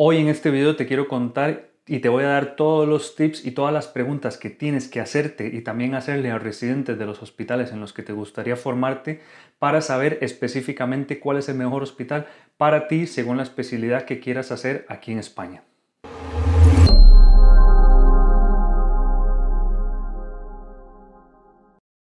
Hoy en este video te quiero contar y te voy a dar todos los tips y todas las preguntas que tienes que hacerte y también hacerle a residentes de los hospitales en los que te gustaría formarte para saber específicamente cuál es el mejor hospital para ti según la especialidad que quieras hacer aquí en España.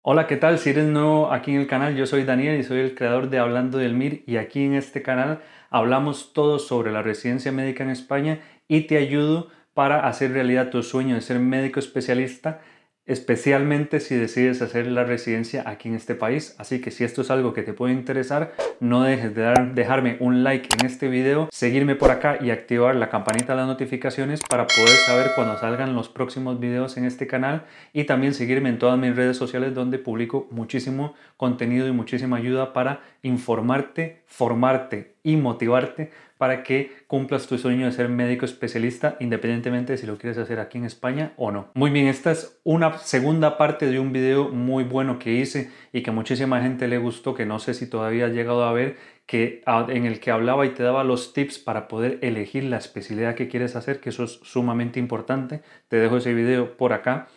Hola, ¿qué tal? Si eres nuevo aquí en el canal, yo soy Daniel y soy el creador de Hablando del MIR y aquí en este canal hablamos todo sobre la residencia médica en España y te ayudo para hacer realidad tu sueño de ser médico especialista especialmente si decides hacer la residencia aquí en este país. Así que si esto es algo que te puede interesar, no dejes de dar, dejarme un like en este video, seguirme por acá y activar la campanita de las notificaciones para poder saber cuando salgan los próximos videos en este canal y también seguirme en todas mis redes sociales donde publico muchísimo contenido y muchísima ayuda para informarte, formarte y motivarte para que cumplas tu sueño de ser médico especialista independientemente de si lo quieres hacer aquí en España o no. Muy bien, esta es una segunda parte de un video muy bueno que hice y que muchísima gente le gustó, que no sé si todavía has llegado a ver, que, en el que hablaba y te daba los tips para poder elegir la especialidad que quieres hacer, que eso es sumamente importante. Te dejo ese video por acá.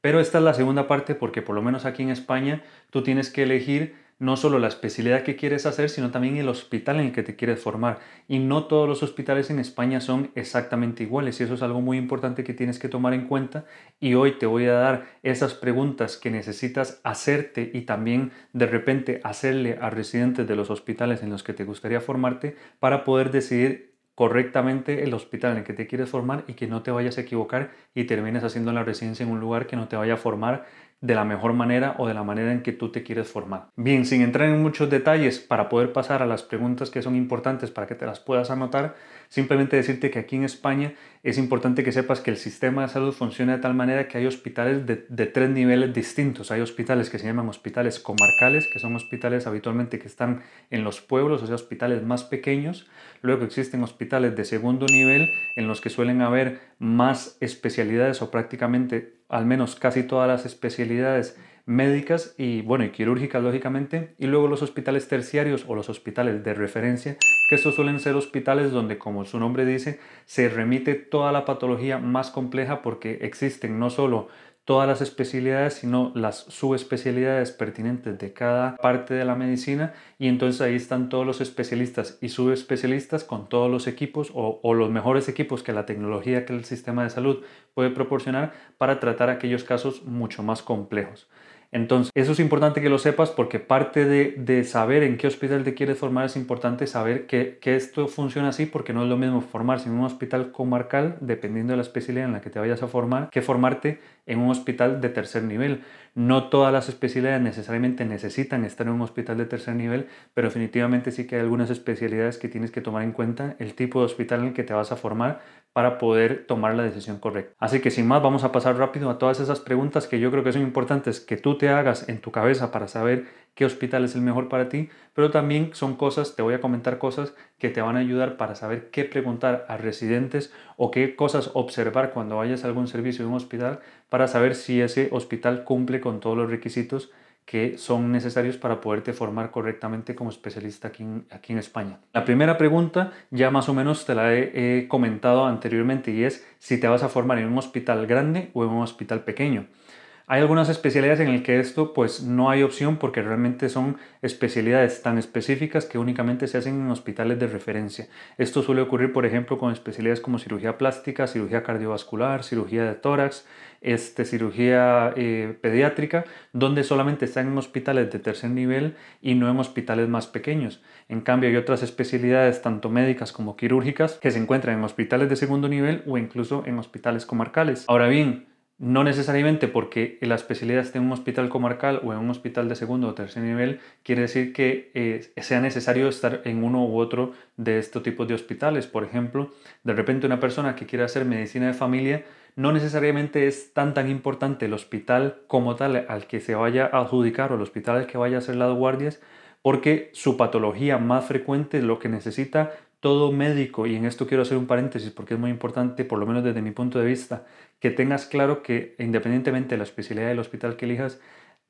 Pero esta es la segunda parte porque por lo menos aquí en España tú tienes que elegir no solo la especialidad que quieres hacer, sino también el hospital en el que te quieres formar. Y no todos los hospitales en España son exactamente iguales y eso es algo muy importante que tienes que tomar en cuenta. Y hoy te voy a dar esas preguntas que necesitas hacerte y también de repente hacerle a residentes de los hospitales en los que te gustaría formarte para poder decidir correctamente el hospital en el que te quieres formar y que no te vayas a equivocar y termines haciendo la residencia en un lugar que no te vaya a formar de la mejor manera o de la manera en que tú te quieres formar. Bien, sin entrar en muchos detalles para poder pasar a las preguntas que son importantes para que te las puedas anotar, simplemente decirte que aquí en España es importante que sepas que el sistema de salud funciona de tal manera que hay hospitales de, tres niveles distintos. Hay hospitales que se llaman hospitales comarcales, que son hospitales habitualmente que están en los pueblos, o sea, hospitales más pequeños. Luego existen hospitales de segundo nivel en los que suelen haber más especialidades o prácticamente al menos casi todas las especialidades médicas y bueno y quirúrgicas lógicamente y luego los hospitales terciarios o los hospitales de referencia que estos suelen ser hospitales donde como su nombre dice se remite toda la patología más compleja porque existen no solo todas las especialidades, sino las subespecialidades pertinentes de cada parte de la medicina y entonces ahí están todos los especialistas y subespecialistas con todos los equipos o, o, los mejores equipos que la tecnología que el sistema de salud puede proporcionar para tratar aquellos casos mucho más complejos. Entonces, eso es importante que lo sepas porque parte de, saber en qué hospital te quieres formar es importante saber que, que, esto funciona así porque no es lo mismo formarse en un hospital comarcal, dependiendo de la especialidad en la que te vayas a formar, que formarte en un hospital de tercer nivel. No todas las especialidades necesariamente necesitan estar en un hospital de tercer nivel, pero definitivamente sí que hay algunas especialidades que tienes que tomar en cuenta el tipo de hospital en el que te vas a formar para poder tomar la decisión correcta. Así que sin más vamos a pasar rápido a todas esas preguntas que yo creo que son importantes que tú te hagas en tu cabeza para saber qué hospital es el mejor para ti, pero también son cosas, te voy a comentar cosas que te van a ayudar para saber qué preguntar a residentes o qué cosas observar cuando vayas a algún servicio de un hospital para saber si ese hospital cumple con todos los requisitos que son necesarios para poderte formar correctamente como especialista aquí en, aquí en España. La primera pregunta ya más o menos te la he comentado anteriormente y es si te vas a formar en un hospital grande o en un hospital pequeño. Hay algunas especialidades en las que esto pues no hay opción porque realmente son especialidades tan específicas que únicamente se hacen en hospitales de referencia. Esto suele ocurrir por ejemplo con especialidades como cirugía plástica, cirugía cardiovascular, cirugía de tórax, este, cirugía eh, pediátrica, donde solamente están en hospitales de tercer nivel y no en hospitales más pequeños. En cambio hay otras especialidades tanto médicas como quirúrgicas que se encuentran en hospitales de segundo nivel o incluso en hospitales comarcales. Ahora bien, no necesariamente porque la especialidad esté en un hospital comarcal o en un hospital de segundo o tercer nivel, quiere decir que eh, sea necesario estar en uno u otro de estos tipos de hospitales. Por ejemplo, de repente una persona que quiere hacer medicina de familia, no necesariamente es tan tan importante el hospital como tal al que se vaya a adjudicar o el hospital al que vaya a hacer las guardias, porque su patología más frecuente, lo que necesita todo médico, y en esto quiero hacer un paréntesis porque es muy importante, por lo menos desde mi punto de vista, que tengas claro que independientemente de la especialidad del hospital que elijas,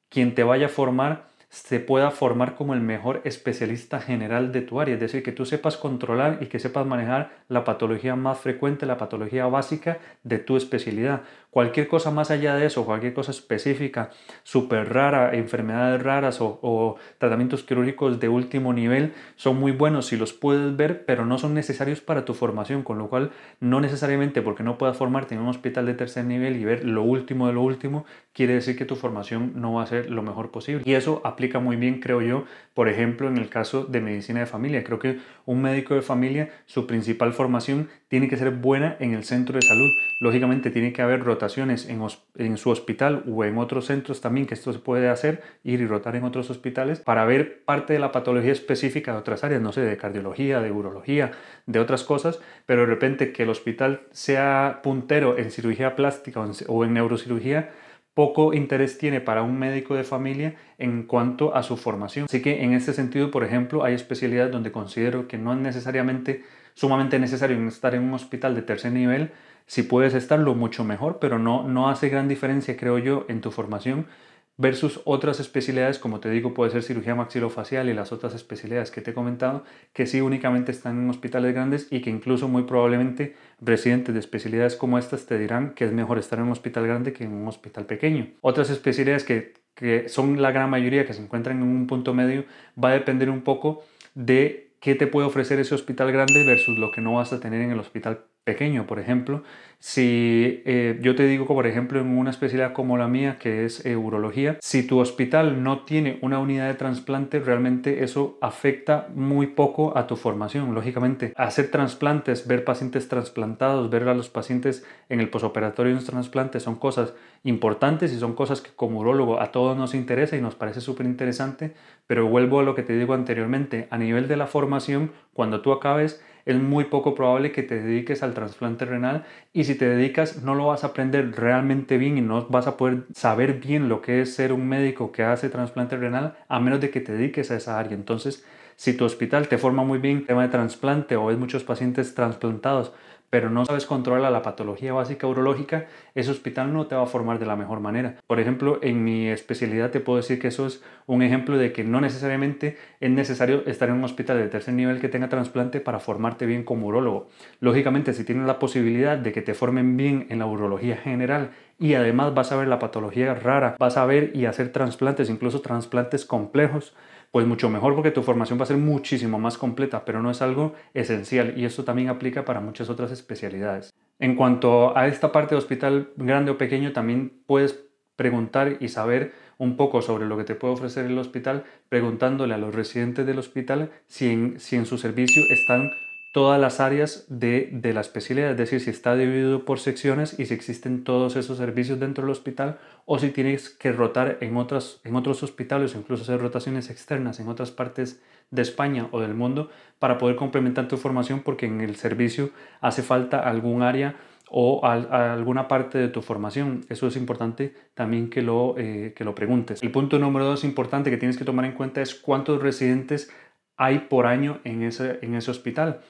quien te vaya a formar se pueda formar como el mejor especialista general de tu área, es decir, que tú sepas controlar y que sepas manejar la patología más frecuente, la patología básica de tu especialidad. Cualquier cosa más allá de eso, cualquier cosa específica, súper rara, enfermedades raras o, tratamientos quirúrgicos de último nivel, son muy buenos si los puedes ver, pero no son necesarios para tu formación, con lo cual no necesariamente porque no puedas formarte en un hospital de tercer nivel y ver lo último de lo último, quiere decir que tu formación no va a ser lo mejor posible. Y eso aplica muy bien, creo yo, por ejemplo, en el caso de medicina de familia. Creo que un médico de familia, su principal formación tiene que ser buena en el centro de salud. Lógicamente tiene que haber rotaciones en, en su hospital o en otros centros también, que esto se puede hacer, ir y rotar en otros hospitales para ver parte de la patología específica de otras áreas, no sé, de cardiología, de urología, de otras cosas, pero de repente que el hospital sea puntero en cirugía plástica o en neurocirugía, poco interés tiene para un médico de familia en cuanto a su formación. Así que en este sentido, por ejemplo, hay especialidades donde considero que no es necesariamente sumamente necesario estar en un hospital de tercer nivel. Si puedes estarlo, mucho mejor, pero no, no hace gran diferencia, creo yo, en tu formación versus otras especialidades, como te digo, puede ser cirugía maxilofacial y las otras especialidades que te he comentado, que sí únicamente están en hospitales grandes y que incluso muy probablemente residentes de especialidades como estas te dirán que es mejor estar en un hospital grande que en un hospital pequeño. Otras especialidades que, que son la gran mayoría que se encuentran en un punto medio va a depender un poco de qué te puede ofrecer ese hospital grande versus lo que no vas a tener en el hospital pequeño, por ejemplo. Si eh, yo te digo, por ejemplo, en una especialidad como la mía, que es eh, urología, si tu hospital no tiene una unidad de trasplante, realmente eso afecta muy poco a tu formación. Lógicamente, hacer trasplantes, ver pacientes trasplantados, ver a los pacientes en el posoperatorio de un trasplante son cosas importantes y son cosas que como urólogo a todos nos interesa y nos parece súper interesante, pero vuelvo a lo que te digo anteriormente, a nivel de la formación, cuando tú acabes, es muy poco probable que te dediques al trasplante renal y si te dedicas no lo vas a aprender realmente bien y no vas a poder saber bien lo que es ser un médico que hace trasplante renal a menos de que te dediques a esa área. Entonces, si tu hospital te forma muy bien tema de trasplante o ves muchos pacientes trasplantados, pero no sabes controlar la patología básica urológica, ese hospital no te va a formar de la mejor manera. Por ejemplo, en mi especialidad te puedo decir que eso es un ejemplo de que no necesariamente es necesario estar en un hospital de tercer nivel que tenga trasplante para formarte bien como urólogo. Lógicamente, si tienes la posibilidad de que te formen bien en la urología general y además vas a ver la patología rara, vas a ver y hacer trasplantes, incluso trasplantes complejos, pues mucho mejor porque tu formación va a ser muchísimo más completa, pero no es algo esencial y esto también aplica para muchas otras especialidades. En cuanto a esta parte de hospital grande o pequeño, también puedes preguntar y saber un poco sobre lo que te puede ofrecer el hospital, preguntándole a los residentes del hospital si en, si en su servicio están todas las áreas de, la especialidad, es decir, si está dividido por secciones y si existen todos esos servicios dentro del hospital o si tienes que rotar en, otras, en otros hospitales o incluso hacer rotaciones externas en otras partes de España o del mundo para poder complementar tu formación porque en el servicio hace falta algún área o alguna parte de tu formación. Eso es importante también que lo, eh, que lo preguntes. El punto número dos importante que tienes que tomar en cuenta es cuántos residentes hay por año en ese, en ese hospital.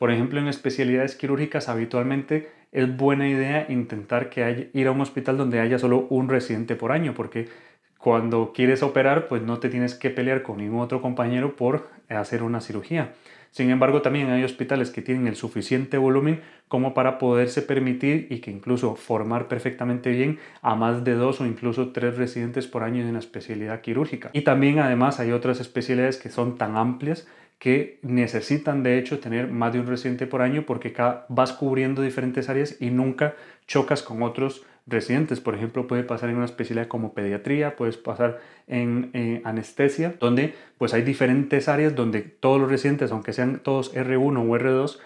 Por ejemplo, en especialidades quirúrgicas habitualmente es buena idea intentar que haya, ir a un hospital donde haya solo un residente por año, porque cuando quieres operar, pues no te tienes que pelear con ningún otro compañero por hacer una cirugía. Sin embargo, también hay hospitales que tienen el suficiente volumen como para poderse permitir y que incluso formar perfectamente bien a más de dos o incluso tres residentes por año en una especialidad quirúrgica. Y también además hay otras especialidades que son tan amplias que necesitan de hecho tener más de un residente por año porque vas cubriendo diferentes áreas y nunca chocas con otros residentes. Por ejemplo, puede pasar en una especialidad como pediatría, puedes pasar en eh, anestesia, donde pues hay diferentes áreas donde todos los residentes, aunque sean todos R1 o R2,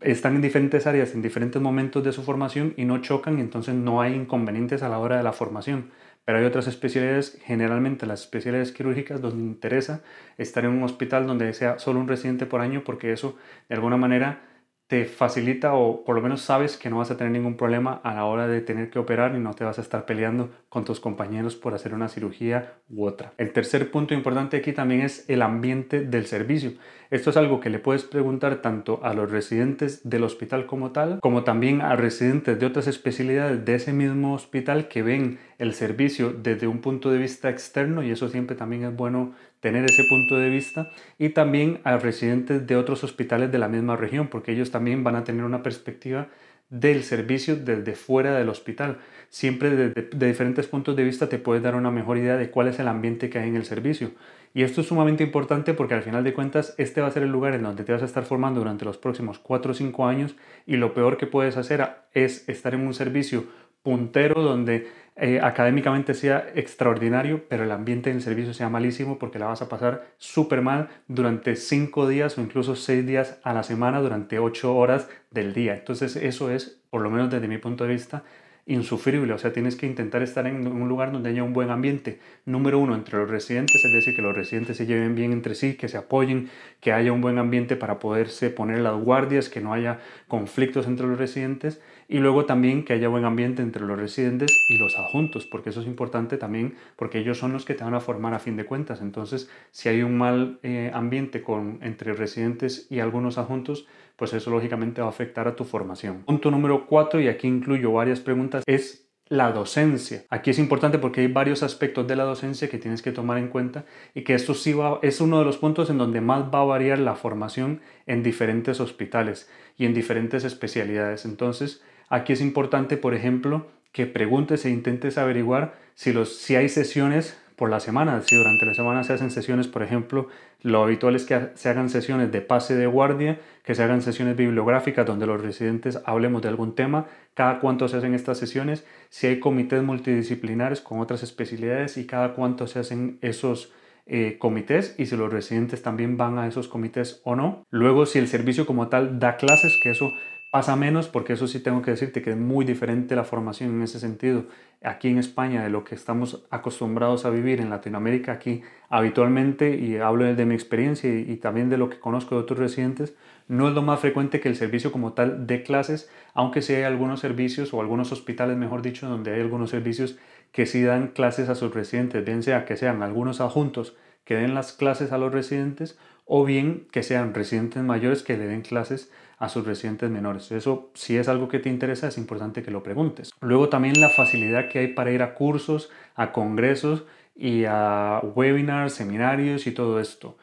están en diferentes áreas en diferentes momentos de su formación y no chocan y entonces no hay inconvenientes a la hora de la formación. Pero hay otras especialidades, generalmente las especialidades quirúrgicas, donde interesa estar en un hospital donde sea solo un residente por año, porque eso de alguna manera te facilita o por lo menos sabes que no vas a tener ningún problema a la hora de tener que operar y no te vas a estar peleando con tus compañeros por hacer una cirugía u otra. El tercer punto importante aquí también es el ambiente del servicio. Esto es algo que le puedes preguntar tanto a los residentes del hospital como tal, como también a residentes de otras especialidades de ese mismo hospital que ven el servicio desde un punto de vista externo y eso siempre también es bueno tener ese punto de vista y también a residentes de otros hospitales de la misma región, porque ellos también van a tener una perspectiva del servicio desde fuera del hospital. Siempre de, diferentes puntos de vista te puedes dar una mejor idea de cuál es el ambiente que hay en el servicio. Y esto es sumamente importante porque al final de cuentas este va a ser el lugar en donde te vas a estar formando durante los próximos 4 o 5 años y lo peor que puedes hacer es estar en un servicio puntero donde eh, académicamente sea extraordinario, pero el ambiente en servicio sea malísimo porque la vas a pasar súper mal durante cinco días o incluso seis días a la semana durante ocho horas del día. Entonces eso es, por lo menos desde mi punto de vista, insufrible, o sea, tienes que intentar estar en un lugar donde haya un buen ambiente. Número uno, entre los residentes, es decir, que los residentes se lleven bien entre sí, que se apoyen, que haya un buen ambiente para poderse poner las guardias, que no haya conflictos entre los residentes y luego también que haya buen ambiente entre los residentes y los adjuntos, porque eso es importante también, porque ellos son los que te van a formar a fin de cuentas. Entonces, si hay un mal eh, ambiente con, entre residentes y algunos adjuntos, pues eso lógicamente va a afectar a tu formación. Punto número cuatro, y aquí incluyo varias preguntas, es la docencia. Aquí es importante porque hay varios aspectos de la docencia que tienes que tomar en cuenta y que esto sí va, es uno de los puntos en donde más va a variar la formación en diferentes hospitales y en diferentes especialidades. Entonces, aquí es importante, por ejemplo, que preguntes e intentes averiguar si, los, si hay sesiones por la semana. Si durante la semana se hacen sesiones, por ejemplo, lo habitual es que se hagan sesiones de pase de guardia, que se hagan sesiones bibliográficas donde los residentes hablemos de algún tema, cada cuánto se hacen estas sesiones, si hay comités multidisciplinares con otras especialidades y cada cuánto se hacen esos eh, comités y si los residentes también van a esos comités o no. Luego, si el servicio como tal da clases, que eso pasa menos, porque eso sí tengo que decirte que es muy diferente la formación en ese sentido aquí en España de lo que estamos acostumbrados a vivir en Latinoamérica aquí habitualmente, y hablo de mi experiencia y, también de lo que conozco de otros residentes, no es lo más frecuente que el servicio como tal de clases, aunque sí hay algunos servicios o algunos hospitales, mejor dicho, donde hay algunos servicios que sí dan clases a sus residentes, bien sea que sean algunos adjuntos que den las clases a los residentes o bien que sean residentes mayores que le den clases a sus residentes menores. Eso, si es algo que te interesa, es importante que lo preguntes. Luego también la facilidad que hay para ir a cursos, a congresos y a webinars, seminarios y todo esto.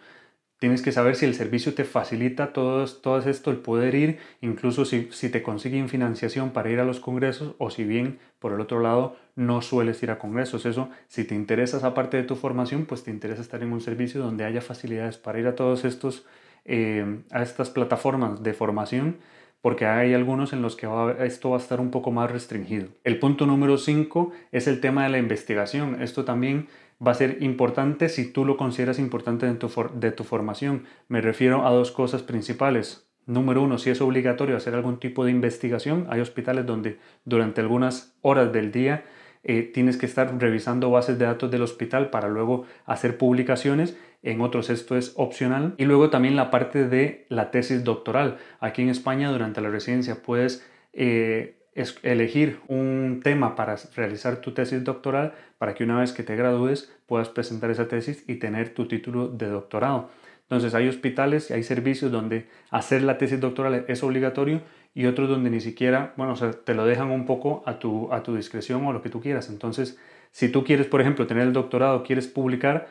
Tienes que saber si el servicio te facilita todo, todo esto, el poder ir, incluso si, si te consiguen financiación para ir a los congresos o si bien, por el otro lado, no sueles ir a congresos. Eso, si te interesa esa parte de tu formación, pues te interesa estar en un servicio donde haya facilidades para ir a todos estos, eh, a estas plataformas de formación porque hay algunos en los que esto va a estar un poco más restringido. El punto número 5 es el tema de la investigación. Esto también va a ser importante si tú lo consideras importante de tu, de tu formación. Me refiero a dos cosas principales. Número uno, si es obligatorio hacer algún tipo de investigación, hay hospitales donde durante algunas horas del día eh, tienes que estar revisando bases de datos del hospital para luego hacer publicaciones. En otros esto es opcional. Y luego también la parte de la tesis doctoral. Aquí en España durante la residencia puedes eh, es elegir un tema para realizar tu tesis doctoral para que una vez que te gradúes puedas presentar esa tesis y tener tu título de doctorado. Entonces hay hospitales y hay servicios donde hacer la tesis doctoral es obligatorio y otros donde ni siquiera, bueno, o te lo dejan un poco a tu, a tu discreción o lo que tú quieras. Entonces, si tú quieres, por ejemplo, tener el doctorado, quieres publicar,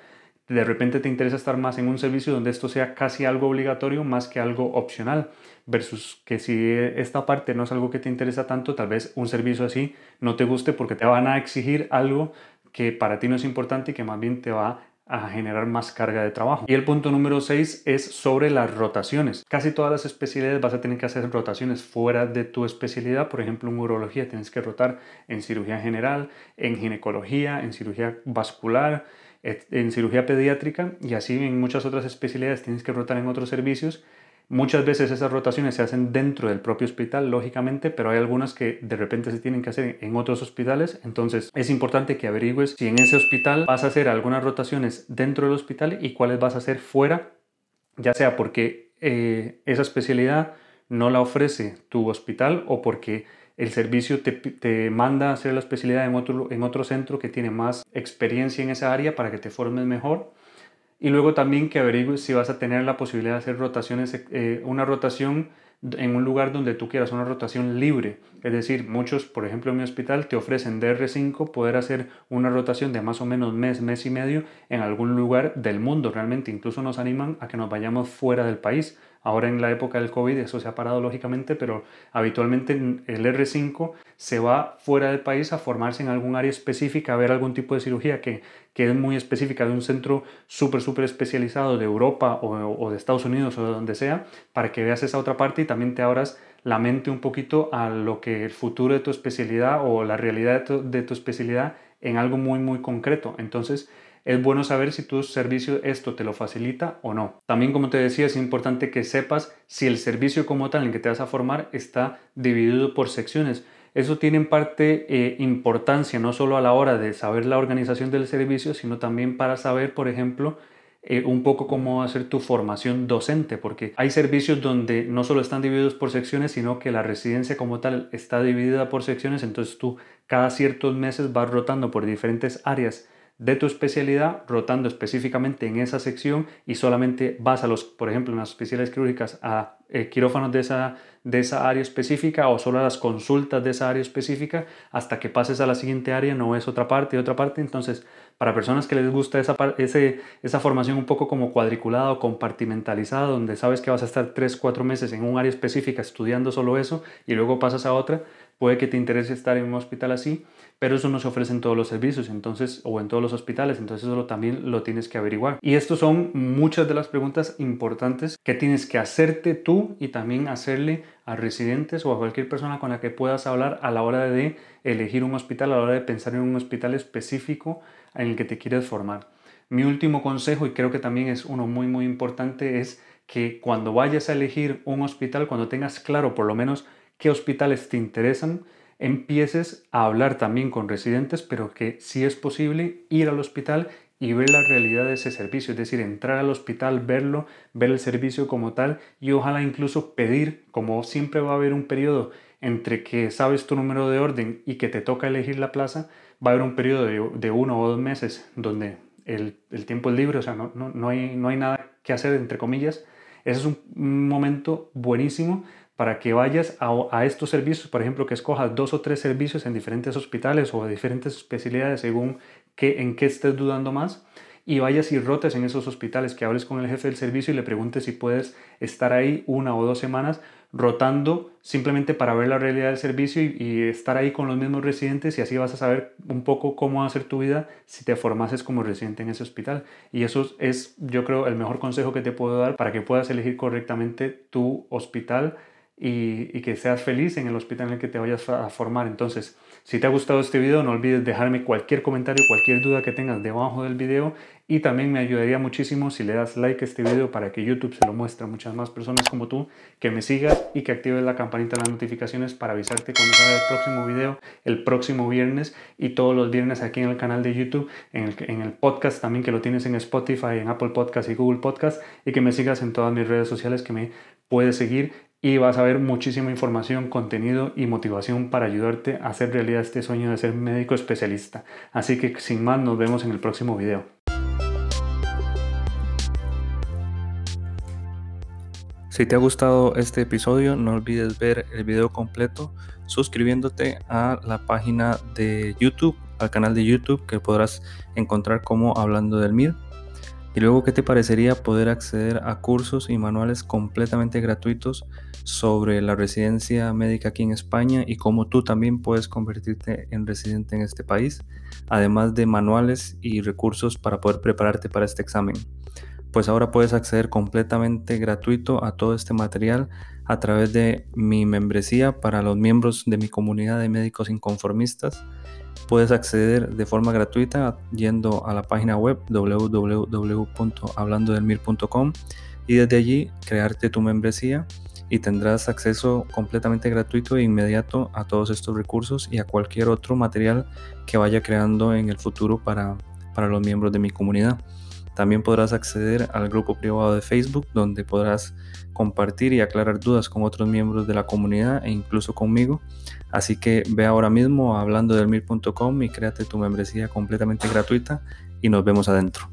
de repente te interesa estar más en un servicio donde esto sea casi algo obligatorio más que algo opcional, versus que si esta parte no es algo que te interesa tanto, tal vez un servicio así no te guste porque te van a exigir algo que para ti no es importante y que más bien te va a generar más carga de trabajo. Y el punto número 6 es sobre las rotaciones. Casi todas las especialidades vas a tener que hacer rotaciones fuera de tu especialidad. Por ejemplo, en urología tienes que rotar en cirugía general, en ginecología, en cirugía vascular, en cirugía pediátrica y así en muchas otras especialidades tienes que rotar en otros servicios. Muchas veces esas rotaciones se hacen dentro del propio hospital, lógicamente, pero hay algunas que de repente se tienen que hacer en otros hospitales. Entonces es importante que averigües si en ese hospital vas a hacer algunas rotaciones dentro del hospital y cuáles vas a hacer fuera, ya sea porque eh, esa especialidad no la ofrece tu hospital o porque el servicio te, manda a hacer la especialidad en otro, en otro centro que tiene más experiencia en esa área para que te formes mejor. Y luego también que averigües si vas a tener la posibilidad de hacer rotaciones, eh, una rotación en un lugar donde tú quieras, una rotación libre. Es decir, muchos, por ejemplo, en mi hospital te ofrecen DR5 poder hacer una rotación de más o menos mes, mes y medio en algún lugar del mundo. Realmente incluso nos animan a que nos vayamos fuera del país Ahora en la época del COVID eso se ha parado lógicamente, pero habitualmente el R5 se va fuera del país a formarse en algún área específica, a ver algún tipo de cirugía que, que es muy específica de un centro súper, súper especializado de Europa o, de Estados Unidos o de donde sea, para que veas esa otra parte y también te abras la mente un poquito a lo que el futuro de tu especialidad o la realidad de tu, de tu especialidad en algo muy, muy concreto. Entonces, es bueno saber si tu servicio esto te lo facilita o no. También, como te decía, es importante que sepas si el servicio como tal en que te vas a formar está dividido por secciones. Eso tiene en parte eh, importancia no solo a la hora de saber la organización del servicio, sino también para saber, por ejemplo, eh, un poco cómo hacer tu formación docente, porque hay servicios donde no solo están divididos por secciones, sino que la residencia como tal está dividida por secciones, entonces tú cada ciertos meses vas rotando por diferentes áreas de tu especialidad, rotando específicamente en esa sección y solamente vas a los, por ejemplo, en las especialidades quirúrgicas, a eh, quirófanos de esa, de esa área específica o solo a las consultas de esa área específica hasta que pases a la siguiente área, no es otra parte y otra parte. Entonces, para personas que les gusta esa, ese, esa formación un poco como cuadriculada o compartimentalizada, donde sabes que vas a estar 3, 4 meses en un área específica estudiando solo eso y luego pasas a otra, puede que te interese estar en un hospital así pero eso no se ofrece en todos los servicios entonces o en todos los hospitales, entonces eso también lo tienes que averiguar. Y estas son muchas de las preguntas importantes que tienes que hacerte tú y también hacerle a residentes o a cualquier persona con la que puedas hablar a la hora de elegir un hospital, a la hora de pensar en un hospital específico en el que te quieres formar. Mi último consejo, y creo que también es uno muy muy importante, es que cuando vayas a elegir un hospital, cuando tengas claro por lo menos qué hospitales te interesan, empieces a hablar también con residentes, pero que si es posible ir al hospital y ver la realidad de ese servicio, es decir, entrar al hospital, verlo, ver el servicio como tal y ojalá incluso pedir, como siempre va a haber un periodo entre que sabes tu número de orden y que te toca elegir la plaza, va a haber un periodo de, uno o dos meses donde el, tiempo es libre, o sea, no, no, hay, no hay nada que hacer, entre comillas. Ese es un momento buenísimo para que vayas a, estos servicios, por ejemplo, que escojas dos o tres servicios en diferentes hospitales o diferentes especialidades según qué, en qué estés dudando más y vayas y rotes en esos hospitales, que hables con el jefe del servicio y le preguntes si puedes estar ahí una o dos semanas rotando simplemente para ver la realidad del servicio y, y, estar ahí con los mismos residentes y así vas a saber un poco cómo va a ser tu vida si te formases como residente en ese hospital. Y eso es, yo creo, el mejor consejo que te puedo dar para que puedas elegir correctamente tu hospital y, que seas feliz en el hospital en el que te vayas a formar. Entonces, si te ha gustado este video, no olvides dejarme cualquier comentario, cualquier duda que tengas debajo del video y también me ayudaría muchísimo si le das like a este video para que YouTube se lo muestre a muchas más personas como tú, que me sigas y que actives la campanita de las notificaciones para avisarte cuando salga el próximo video el próximo viernes y todos los viernes aquí en el canal de YouTube, en el, en el podcast también que lo tienes en Spotify, en Apple Podcast y Google Podcast y que me sigas en todas mis redes sociales que me puedes seguir y vas a ver muchísima información, contenido y motivación para ayudarte a hacer realidad este sueño de ser médico especialista. Así que sin más nos vemos en el próximo video. Si te ha gustado este episodio, no olvides ver el video completo suscribiéndote a la página de YouTube, al canal de YouTube que podrás encontrar como Hablando del MIR. Y luego, ¿qué te parecería poder acceder a cursos y manuales completamente gratuitos sobre la residencia médica aquí en España y cómo tú también puedes convertirte en residente en este país, además de manuales y recursos para poder prepararte para este examen? Pues ahora puedes acceder completamente gratuito a todo este material a través de mi membresía para los miembros de mi comunidad de médicos inconformistas Puedes acceder de forma gratuita yendo a la página web www.hablandodelmir.com y desde allí crearte tu membresía y tendrás acceso completamente gratuito e inmediato a todos estos recursos y a cualquier otro material que vaya creando en el futuro para, para los miembros de mi comunidad. También podrás acceder al grupo privado de Facebook donde podrás compartir y aclarar dudas con otros miembros de la comunidad e incluso conmigo. Así que ve ahora mismo a hablando del mir.com y créate tu membresía completamente gratuita y nos vemos adentro.